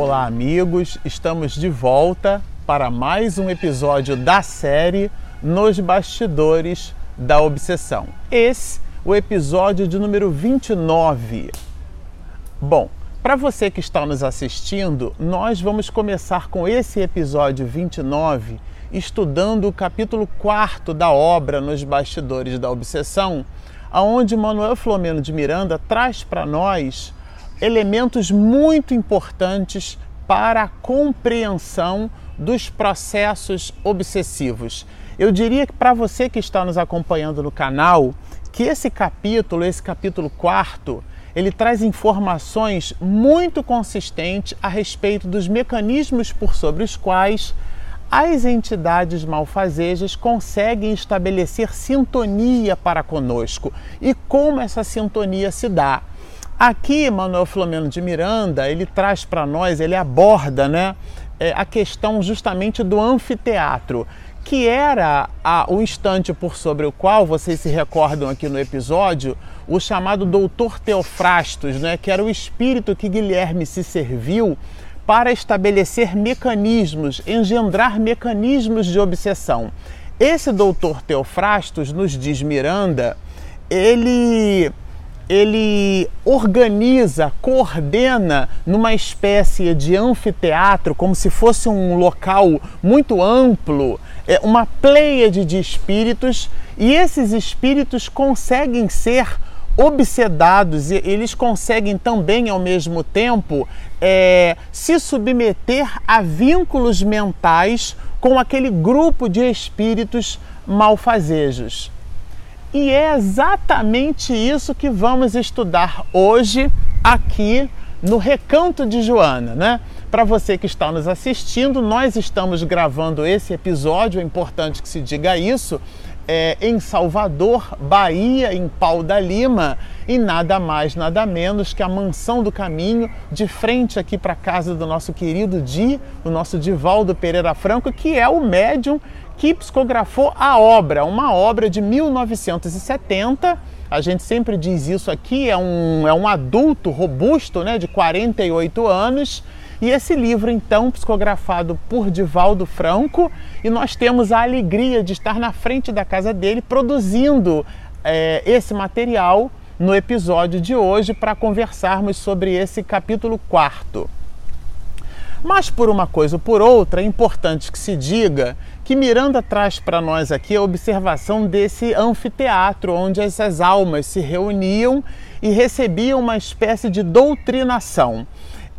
Olá, amigos! Estamos de volta para mais um episódio da série Nos Bastidores da Obsessão. Esse, o episódio de número 29. Bom, para você que está nos assistindo, nós vamos começar com esse episódio 29 estudando o capítulo 4 da obra Nos Bastidores da Obsessão, aonde Manuel Flomeno de Miranda traz para nós elementos muito importantes para a compreensão dos processos obsessivos. Eu diria que para você que está nos acompanhando no canal, que esse capítulo, esse capítulo quarto, ele traz informações muito consistentes a respeito dos mecanismos por sobre os quais as entidades malfazejas conseguem estabelecer sintonia para conosco e como essa sintonia se dá. Aqui, Manuel Filomeno de Miranda, ele traz para nós, ele aborda né, é, a questão justamente do anfiteatro, que era a, o instante por sobre o qual vocês se recordam aqui no episódio, o chamado doutor Teofrastos, né, que era o espírito que Guilherme se serviu para estabelecer mecanismos, engendrar mecanismos de obsessão. Esse doutor Teofrastos, nos diz Miranda, ele ele organiza, coordena numa espécie de anfiteatro, como se fosse um local muito amplo, é uma pleiade de espíritos, e esses espíritos conseguem ser obsedados e eles conseguem também, ao mesmo tempo, é, se submeter a vínculos mentais com aquele grupo de espíritos malfazejos. E é exatamente isso que vamos estudar hoje aqui no Recanto de Joana, né? Para você que está nos assistindo, nós estamos gravando esse episódio, é importante que se diga isso, é, em Salvador, Bahia, em Pau da Lima, e nada mais, nada menos que a Mansão do Caminho, de frente aqui para a casa do nosso querido Di, o nosso Divaldo Pereira Franco, que é o médium que psicografou a obra, uma obra de 1970. A gente sempre diz isso aqui, é um, é um adulto robusto, né, de 48 anos. E esse livro, então, psicografado por Divaldo Franco, e nós temos a alegria de estar na frente da casa dele produzindo é, esse material no episódio de hoje para conversarmos sobre esse capítulo quarto. Mas por uma coisa ou por outra, é importante que se diga que Miranda traz para nós aqui a observação desse anfiteatro onde essas almas se reuniam e recebiam uma espécie de doutrinação.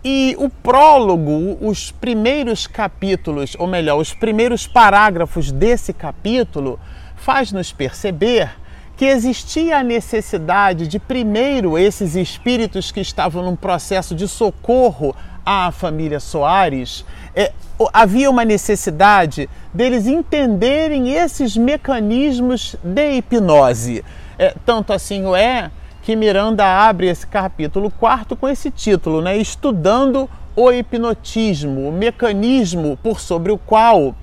E o prólogo, os primeiros capítulos, ou melhor, os primeiros parágrafos desse capítulo, faz-nos perceber que existia a necessidade de, primeiro, esses espíritos que estavam num processo de socorro à família Soares, é, havia uma necessidade deles entenderem esses mecanismos de hipnose. É, tanto assim o é que Miranda abre esse capítulo quarto com esse título, né? Estudando o hipnotismo, o mecanismo por sobre o qual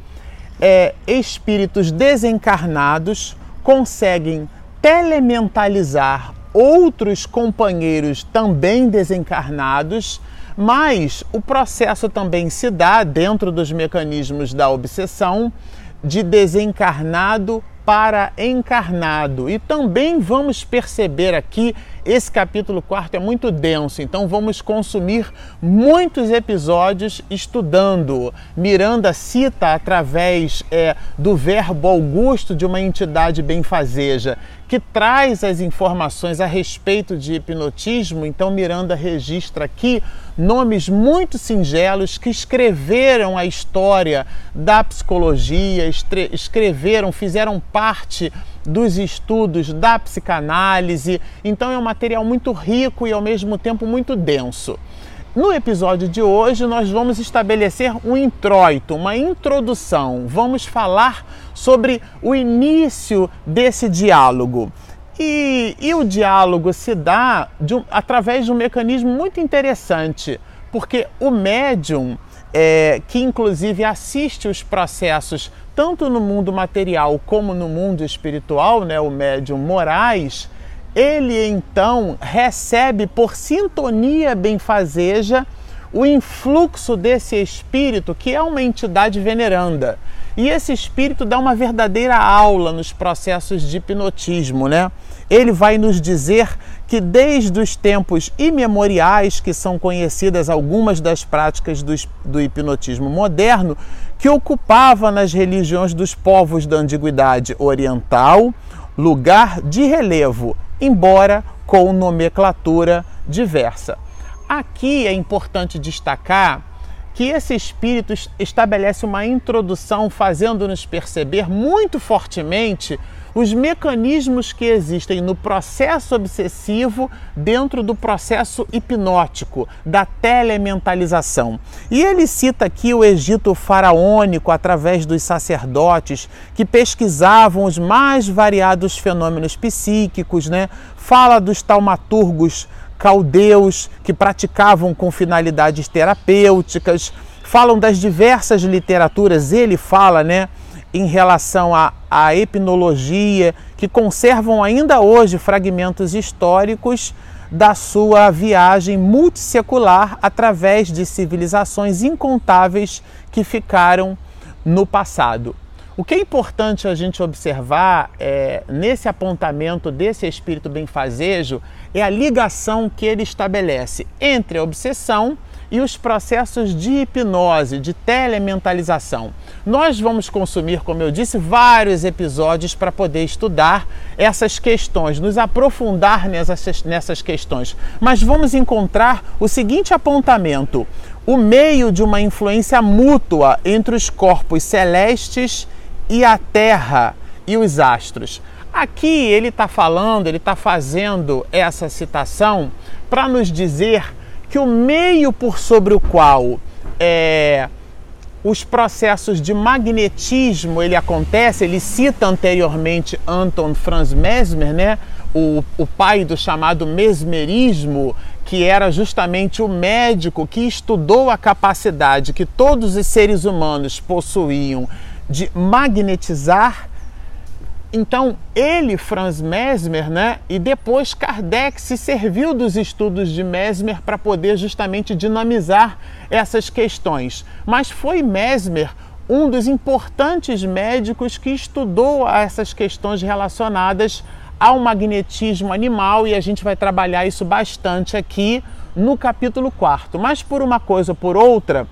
é, espíritos desencarnados conseguem telementalizar outros companheiros também desencarnados mas o processo também se dá dentro dos mecanismos da obsessão de desencarnado para encarnado. E também vamos perceber aqui, esse capítulo 4 é muito denso, então vamos consumir muitos episódios estudando. Miranda cita através é, do verbo augusto de uma entidade benfazeja que traz as informações a respeito de hipnotismo. Então, Miranda registra aqui nomes muito singelos que escreveram a história da psicologia, escreveram, fizeram parte dos estudos da psicanálise. Então, é um material muito rico e ao mesmo tempo muito denso. No episódio de hoje, nós vamos estabelecer um introito, uma introdução. Vamos falar sobre o início desse diálogo. E, e o diálogo se dá de, através de um mecanismo muito interessante, porque o médium, é, que inclusive assiste os processos tanto no mundo material como no mundo espiritual, né, o médium Moraes, ele então recebe por sintonia benfazeja o influxo desse espírito, que é uma entidade veneranda. E esse espírito dá uma verdadeira aula nos processos de hipnotismo, né? Ele vai nos dizer que desde os tempos imemoriais, que são conhecidas algumas das práticas do, do hipnotismo moderno, que ocupava nas religiões dos povos da antiguidade oriental lugar de relevo, embora com nomenclatura diversa. Aqui é importante destacar que esse espírito estabelece uma introdução fazendo-nos perceber muito fortemente os mecanismos que existem no processo obsessivo dentro do processo hipnótico, da telementalização. E ele cita aqui o Egito faraônico através dos sacerdotes que pesquisavam os mais variados fenômenos psíquicos, né? Fala dos taumaturgos caldeus que praticavam com finalidades terapêuticas, falam das diversas literaturas, ele fala, né? Em relação à, à que conservam ainda hoje fragmentos históricos da sua viagem multissecular através de civilizações incontáveis que ficaram no passado. O que é importante a gente observar é, nesse apontamento desse espírito benfazejo é a ligação que ele estabelece entre a obsessão e os processos de hipnose, de telementalização. Nós vamos consumir, como eu disse, vários episódios para poder estudar essas questões, nos aprofundar nessas, nessas questões. Mas vamos encontrar o seguinte apontamento: o meio de uma influência mútua entre os corpos celestes e a Terra e os astros. Aqui ele está falando, ele está fazendo essa citação para nos dizer que o meio por sobre o qual é, os processos de magnetismo ele acontece, ele cita anteriormente Anton Franz Mesmer, né? O, o pai do chamado mesmerismo, que era justamente o médico que estudou a capacidade que todos os seres humanos possuíam de magnetizar então, ele, Franz Mesmer, né, e depois Kardec se serviu dos estudos de Mesmer para poder justamente dinamizar essas questões. Mas foi Mesmer um dos importantes médicos que estudou essas questões relacionadas ao magnetismo animal e a gente vai trabalhar isso bastante aqui no capítulo 4. Mas por uma coisa ou por outra,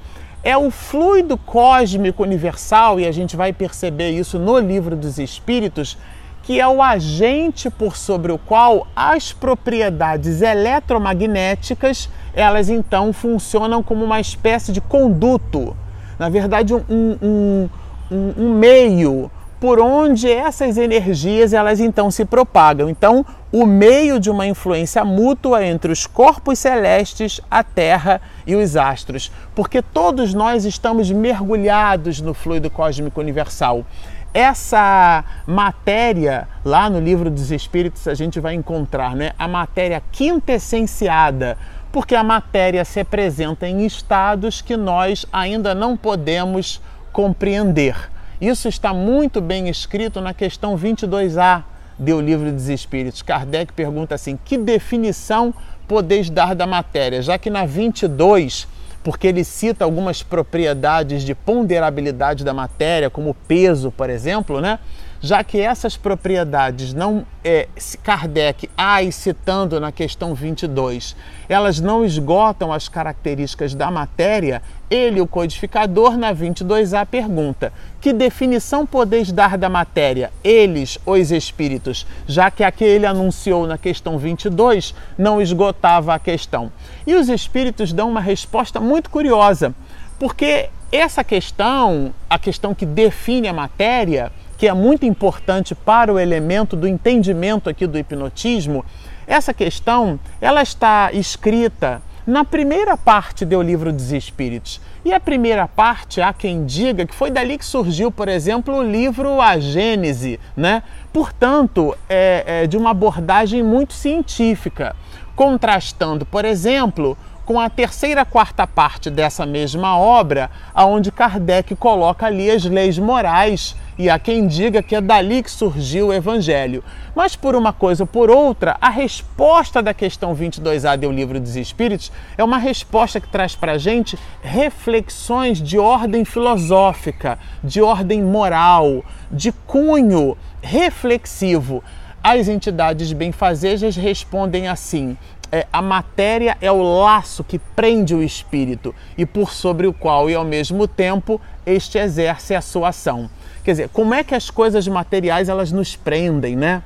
é o fluido cósmico universal, e a gente vai perceber isso no livro dos Espíritos, que é o agente por sobre o qual as propriedades eletromagnéticas elas então funcionam como uma espécie de conduto, na verdade um, um, um, um meio por onde essas energias elas então se propagam. Então, o meio de uma influência mútua entre os corpos celestes, a Terra e os astros, porque todos nós estamos mergulhados no fluido cósmico universal. Essa matéria, lá no livro dos Espíritos, a gente vai encontrar né, a matéria quintessenciada, porque a matéria se apresenta em estados que nós ainda não podemos compreender. Isso está muito bem escrito na questão 22A do Livro dos Espíritos. Kardec pergunta assim: que definição podeis dar da matéria? Já que na 22, porque ele cita algumas propriedades de ponderabilidade da matéria, como peso, por exemplo, né? já que essas propriedades não, é, Kardec, ai citando na questão 22, elas não esgotam as características da matéria, ele, o codificador, na 22A pergunta: que definição podeis dar da matéria, eles, os espíritos, já que a que ele anunciou na questão 22 não esgotava a questão? E os espíritos dão uma resposta muito curiosa, porque essa questão, a questão que define a matéria, que é muito importante para o elemento do entendimento aqui do hipnotismo, essa questão ela está escrita na primeira parte do livro dos Espíritos. E a primeira parte, há quem diga que foi dali que surgiu, por exemplo, o livro A Gênese, né? Portanto, é, é de uma abordagem muito científica, contrastando, por exemplo, com a terceira quarta parte dessa mesma obra, aonde Kardec coloca ali as leis morais e há quem diga que é dali que surgiu o evangelho. Mas por uma coisa ou por outra, a resposta da questão 22A do Livro dos Espíritos é uma resposta que traz para a gente reflexões de ordem filosófica, de ordem moral, de cunho reflexivo. As entidades benfazejas respondem assim: é, a matéria é o laço que prende o espírito e por sobre o qual e ao mesmo tempo este exerce a sua ação. Quer dizer, como é que as coisas materiais elas nos prendem, né?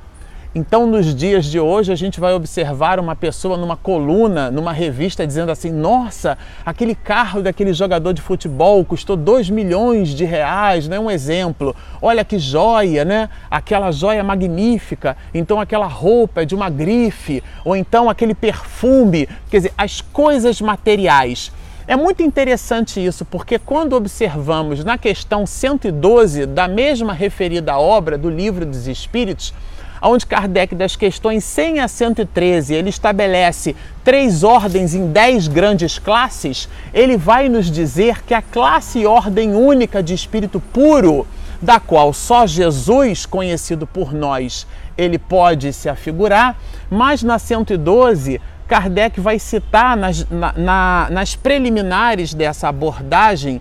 Então, nos dias de hoje, a gente vai observar uma pessoa numa coluna, numa revista, dizendo assim: nossa, aquele carro daquele jogador de futebol custou 2 milhões de reais, né? Um exemplo. Olha que joia, né? Aquela joia magnífica. Então, aquela roupa é de uma grife. Ou então, aquele perfume. Quer dizer, as coisas materiais. É muito interessante isso, porque quando observamos na questão 112 da mesma referida obra do Livro dos Espíritos, onde Kardec, das questões 100 a 113, ele estabelece três ordens em dez grandes classes, ele vai nos dizer que a classe e ordem única de espírito puro, da qual só Jesus, conhecido por nós, ele pode se afigurar, mas na 112 Kardec vai citar nas, na, na, nas preliminares dessa abordagem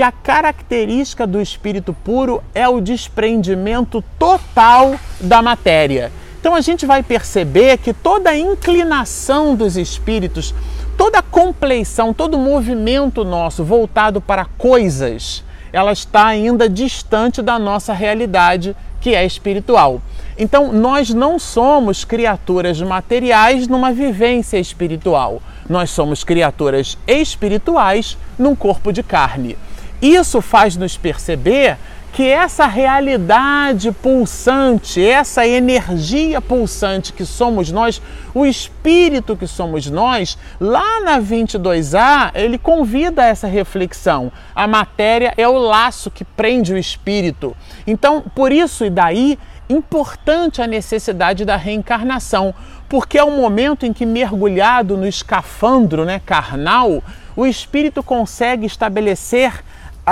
que a característica do espírito puro é o desprendimento total da matéria. Então a gente vai perceber que toda inclinação dos espíritos, toda compleição, todo movimento nosso voltado para coisas, ela está ainda distante da nossa realidade, que é espiritual. Então, nós não somos criaturas materiais numa vivência espiritual. Nós somos criaturas espirituais num corpo de carne. Isso faz nos perceber que essa realidade pulsante, essa energia pulsante que somos nós, o espírito que somos nós, lá na 22A, ele convida a essa reflexão. A matéria é o laço que prende o espírito. Então, por isso e daí, importante a necessidade da reencarnação, porque é o momento em que mergulhado no escafandro, né, carnal, o espírito consegue estabelecer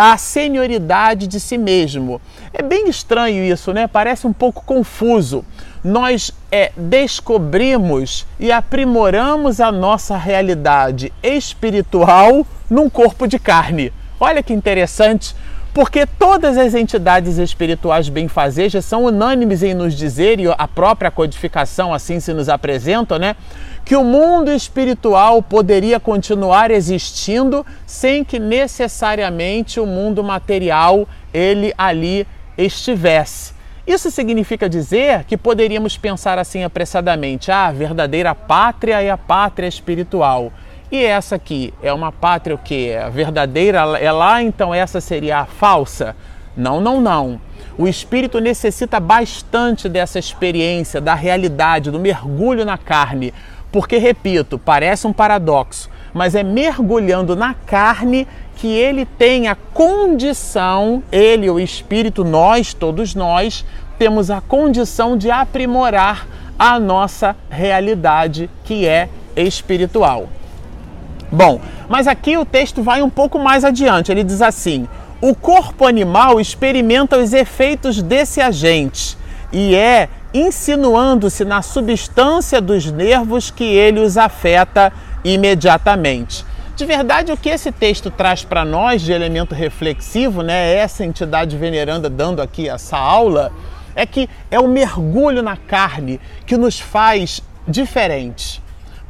a senioridade de si mesmo. É bem estranho isso, né? Parece um pouco confuso. Nós é, descobrimos e aprimoramos a nossa realidade espiritual num corpo de carne. Olha que interessante, porque todas as entidades espirituais benfazejas são unânimes em nos dizer, e a própria codificação assim se nos apresenta, né? Que o mundo espiritual poderia continuar existindo sem que necessariamente o mundo material ele ali estivesse. Isso significa dizer que poderíamos pensar assim apressadamente: ah, a verdadeira pátria é a pátria espiritual. E essa aqui é uma pátria o que? A verdadeira é lá, então essa seria a falsa? Não, não, não. O espírito necessita bastante dessa experiência, da realidade, do mergulho na carne, porque, repito, parece um paradoxo, mas é mergulhando na carne que ele tem a condição, ele, o espírito, nós, todos nós, temos a condição de aprimorar a nossa realidade que é espiritual. Bom, mas aqui o texto vai um pouco mais adiante. Ele diz assim: o corpo animal experimenta os efeitos desse agente e é insinuando-se na substância dos nervos que ele os afeta imediatamente. De verdade, o que esse texto traz para nós de elemento reflexivo, né, essa entidade veneranda dando aqui essa aula, é que é o mergulho na carne que nos faz diferentes.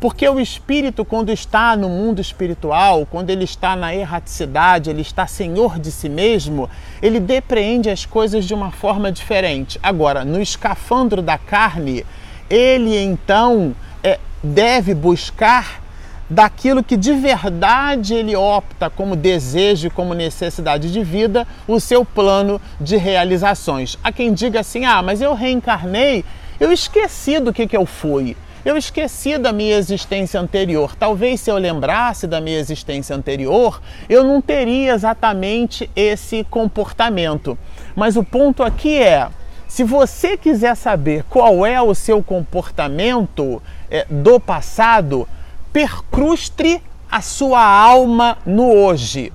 Porque o espírito, quando está no mundo espiritual, quando ele está na erraticidade, ele está senhor de si mesmo, ele depreende as coisas de uma forma diferente. Agora, no escafandro da carne, ele então é, deve buscar daquilo que de verdade ele opta como desejo, como necessidade de vida, o seu plano de realizações. Há quem diga assim: ah, mas eu reencarnei, eu esqueci do que, que eu fui. Eu esqueci da minha existência anterior. Talvez se eu lembrasse da minha existência anterior, eu não teria exatamente esse comportamento. Mas o ponto aqui é: se você quiser saber qual é o seu comportamento é, do passado, percrustre a sua alma no hoje.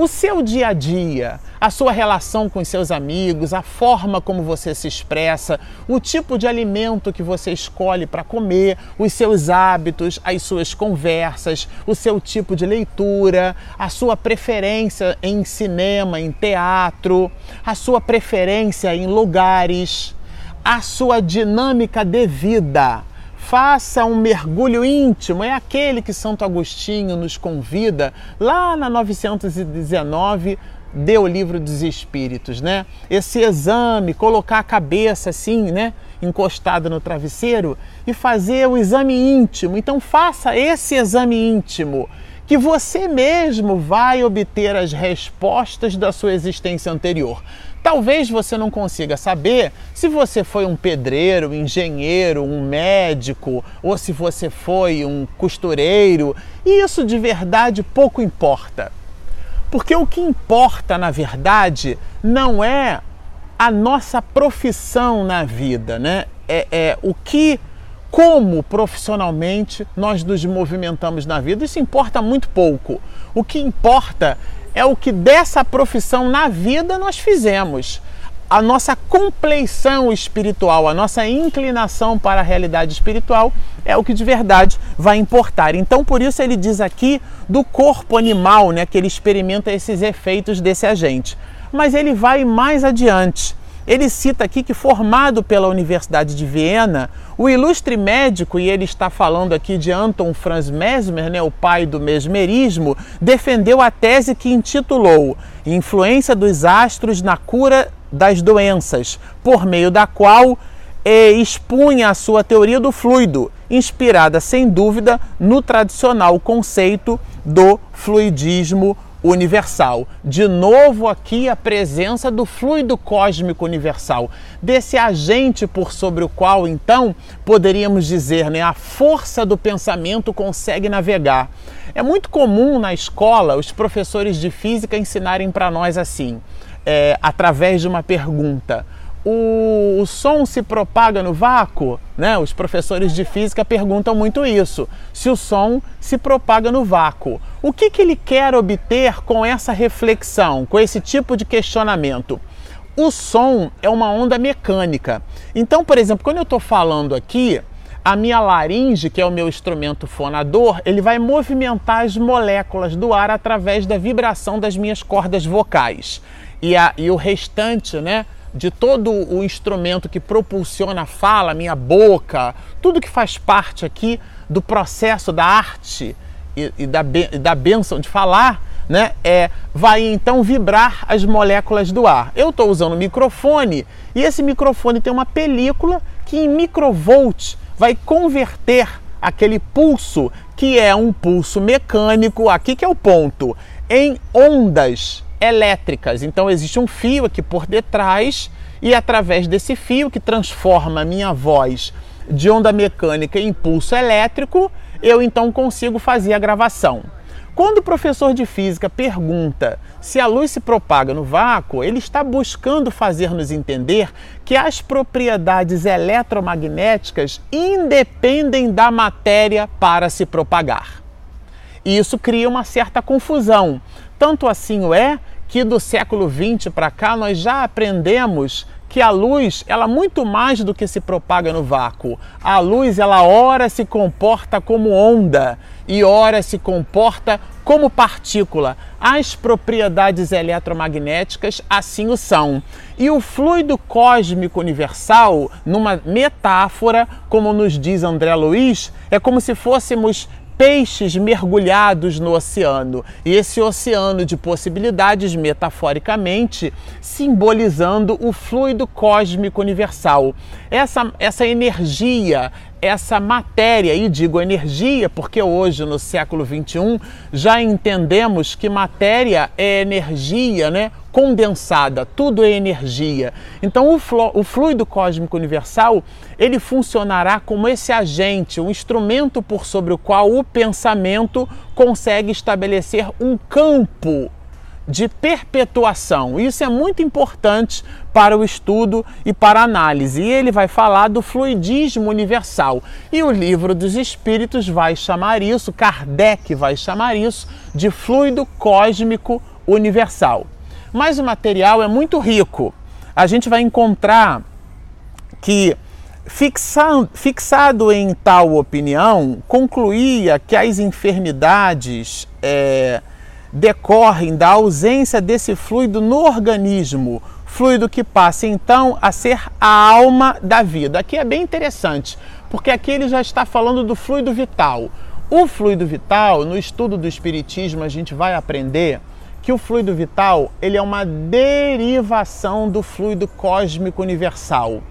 O seu dia a dia, a sua relação com os seus amigos, a forma como você se expressa, o tipo de alimento que você escolhe para comer, os seus hábitos, as suas conversas, o seu tipo de leitura, a sua preferência em cinema, em teatro, a sua preferência em lugares, a sua dinâmica de vida Faça um mergulho íntimo, é aquele que Santo Agostinho nos convida lá na 919 deu o livro dos Espíritos, né? Esse exame, colocar a cabeça assim, né? Encostada no travesseiro e fazer o exame íntimo. Então, faça esse exame íntimo, que você mesmo vai obter as respostas da sua existência anterior. Talvez você não consiga saber se você foi um pedreiro, um engenheiro, um médico ou se você foi um costureiro. E isso de verdade pouco importa. Porque o que importa, na verdade, não é a nossa profissão na vida, né? É, é o que, como profissionalmente nós nos movimentamos na vida. Isso importa muito pouco. O que importa é o que dessa profissão na vida nós fizemos. A nossa compleição espiritual, a nossa inclinação para a realidade espiritual é o que de verdade vai importar. Então, por isso ele diz aqui do corpo animal, né, que ele experimenta esses efeitos desse agente. Mas ele vai mais adiante. Ele cita aqui que, formado pela Universidade de Viena, o ilustre médico, e ele está falando aqui de Anton Franz Mesmer, né, o pai do mesmerismo, defendeu a tese que intitulou Influência dos Astros na Cura das Doenças, por meio da qual eh, expunha a sua teoria do fluido, inspirada sem dúvida no tradicional conceito do fluidismo universal. De novo aqui a presença do fluido cósmico universal, desse agente por sobre o qual então poderíamos dizer, né, a força do pensamento consegue navegar. É muito comum na escola os professores de física ensinarem para nós assim, é, através de uma pergunta o, o, som se propaga no vácuo? Né? Os professores de física perguntam muito isso. Se o som se propaga no vácuo. O que, que ele quer obter com essa reflexão, com esse tipo de questionamento? O som é uma onda mecânica. Então, por exemplo, quando eu estou falando aqui, a minha laringe, que é o meu instrumento fonador, ele vai movimentar as moléculas do ar através da vibração das minhas cordas vocais. E, a, e o restante, né? De todo o instrumento que propulsiona a fala, minha boca, tudo que faz parte aqui do processo da arte e, e da, e da benção de falar, né, é, vai então vibrar as moléculas do ar. Eu estou usando o microfone e esse microfone tem uma película que em microvolt vai converter aquele pulso, que é um pulso mecânico, aqui que é o ponto, em ondas elétricas. Então existe um fio aqui por detrás e através desse fio que transforma a minha voz de onda mecânica em impulso elétrico, eu então consigo fazer a gravação. Quando o professor de física pergunta se a luz se propaga no vácuo, ele está buscando fazer-nos entender que as propriedades eletromagnéticas independem da matéria para se propagar. E isso cria uma certa confusão, tanto assim o é que do século 20 para cá nós já aprendemos que a luz, ela muito mais do que se propaga no vácuo. A luz, ela ora se comporta como onda e ora se comporta como partícula. As propriedades eletromagnéticas assim o são. E o fluido cósmico universal, numa metáfora, como nos diz André Luiz, é como se fôssemos peixes mergulhados no oceano. E esse oceano de possibilidades, metaforicamente, simbolizando o fluido cósmico universal. Essa, essa energia, essa matéria, e digo energia porque hoje, no século 21, já entendemos que matéria é energia, né? condensada, tudo é energia. Então o, o fluido cósmico universal, ele funcionará como esse agente, um instrumento por sobre o qual o pensamento consegue estabelecer um campo de perpetuação. Isso é muito importante para o estudo e para a análise. E ele vai falar do fluidismo universal. E o livro dos Espíritos vai chamar isso, Kardec vai chamar isso, de fluido cósmico universal. Mas o material é muito rico. A gente vai encontrar que fixado, fixado em tal opinião, concluía que as enfermidades é, decorrem da ausência desse fluido no organismo, fluido que passa então a ser a alma da vida. Aqui é bem interessante, porque aqui ele já está falando do fluido vital. O fluido vital, no estudo do espiritismo, a gente vai aprender que o fluido vital, ele é uma derivação do fluido cósmico universal.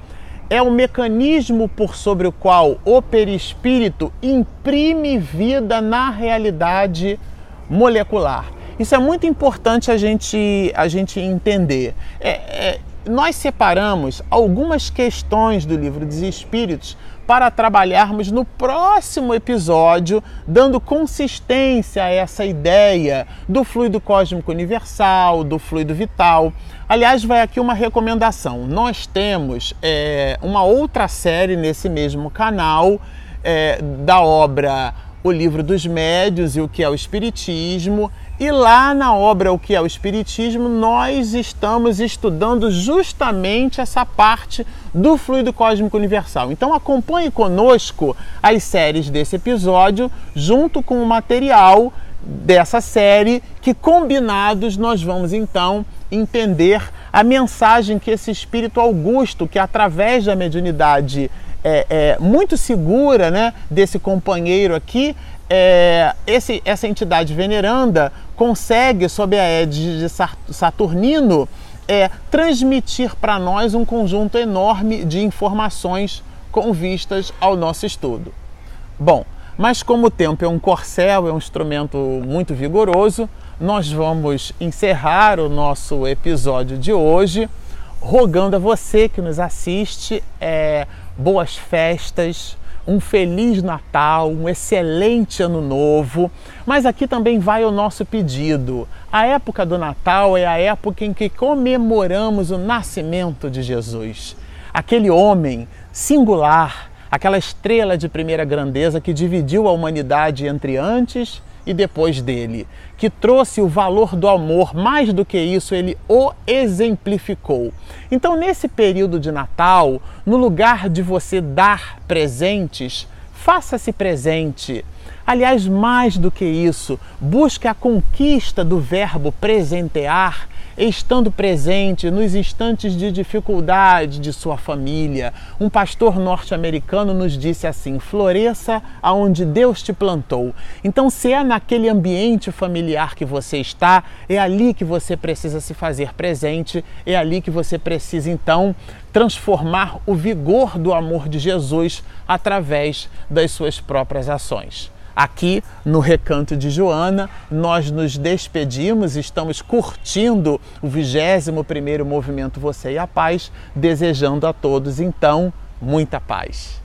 É o mecanismo por sobre o qual o perispírito imprime vida na realidade molecular. Isso é muito importante a gente, a gente entender. É, é, nós separamos algumas questões do livro dos Espíritos para trabalharmos no próximo episódio, dando consistência a essa ideia do fluido cósmico universal, do fluido vital. Aliás, vai aqui uma recomendação: nós temos é, uma outra série nesse mesmo canal é, da obra o livro dos médios e o que é o espiritismo. E lá na obra O que é o Espiritismo, nós estamos estudando justamente essa parte do fluido cósmico universal. Então acompanhe conosco as séries desse episódio, junto com o material dessa série, que combinados nós vamos então entender a mensagem que esse espírito Augusto, que através da mediunidade é, muito segura né, desse companheiro aqui, é, esse, essa entidade veneranda consegue, sob a égide de Saturnino, é, transmitir para nós um conjunto enorme de informações com vistas ao nosso estudo. Bom, mas como o tempo é um corcel, é um instrumento muito vigoroso, nós vamos encerrar o nosso episódio de hoje rogando a você que nos assiste é, boas festas, um feliz Natal, um excelente Ano Novo. Mas aqui também vai o nosso pedido. A época do Natal é a época em que comemoramos o nascimento de Jesus. Aquele homem singular, aquela estrela de primeira grandeza que dividiu a humanidade entre antes e depois dele, que trouxe o valor do amor, mais do que isso, ele o exemplificou. Então, nesse período de Natal, no lugar de você dar presentes, faça-se presente. Aliás, mais do que isso, busque a conquista do verbo presentear estando presente nos instantes de dificuldade de sua família. Um pastor norte-americano nos disse assim: floresça aonde Deus te plantou. Então, se é naquele ambiente familiar que você está, é ali que você precisa se fazer presente, é ali que você precisa então transformar o vigor do amor de Jesus através das suas próprias ações. Aqui no Recanto de Joana, nós nos despedimos, estamos curtindo o 21º movimento Você e a Paz, desejando a todos então muita paz.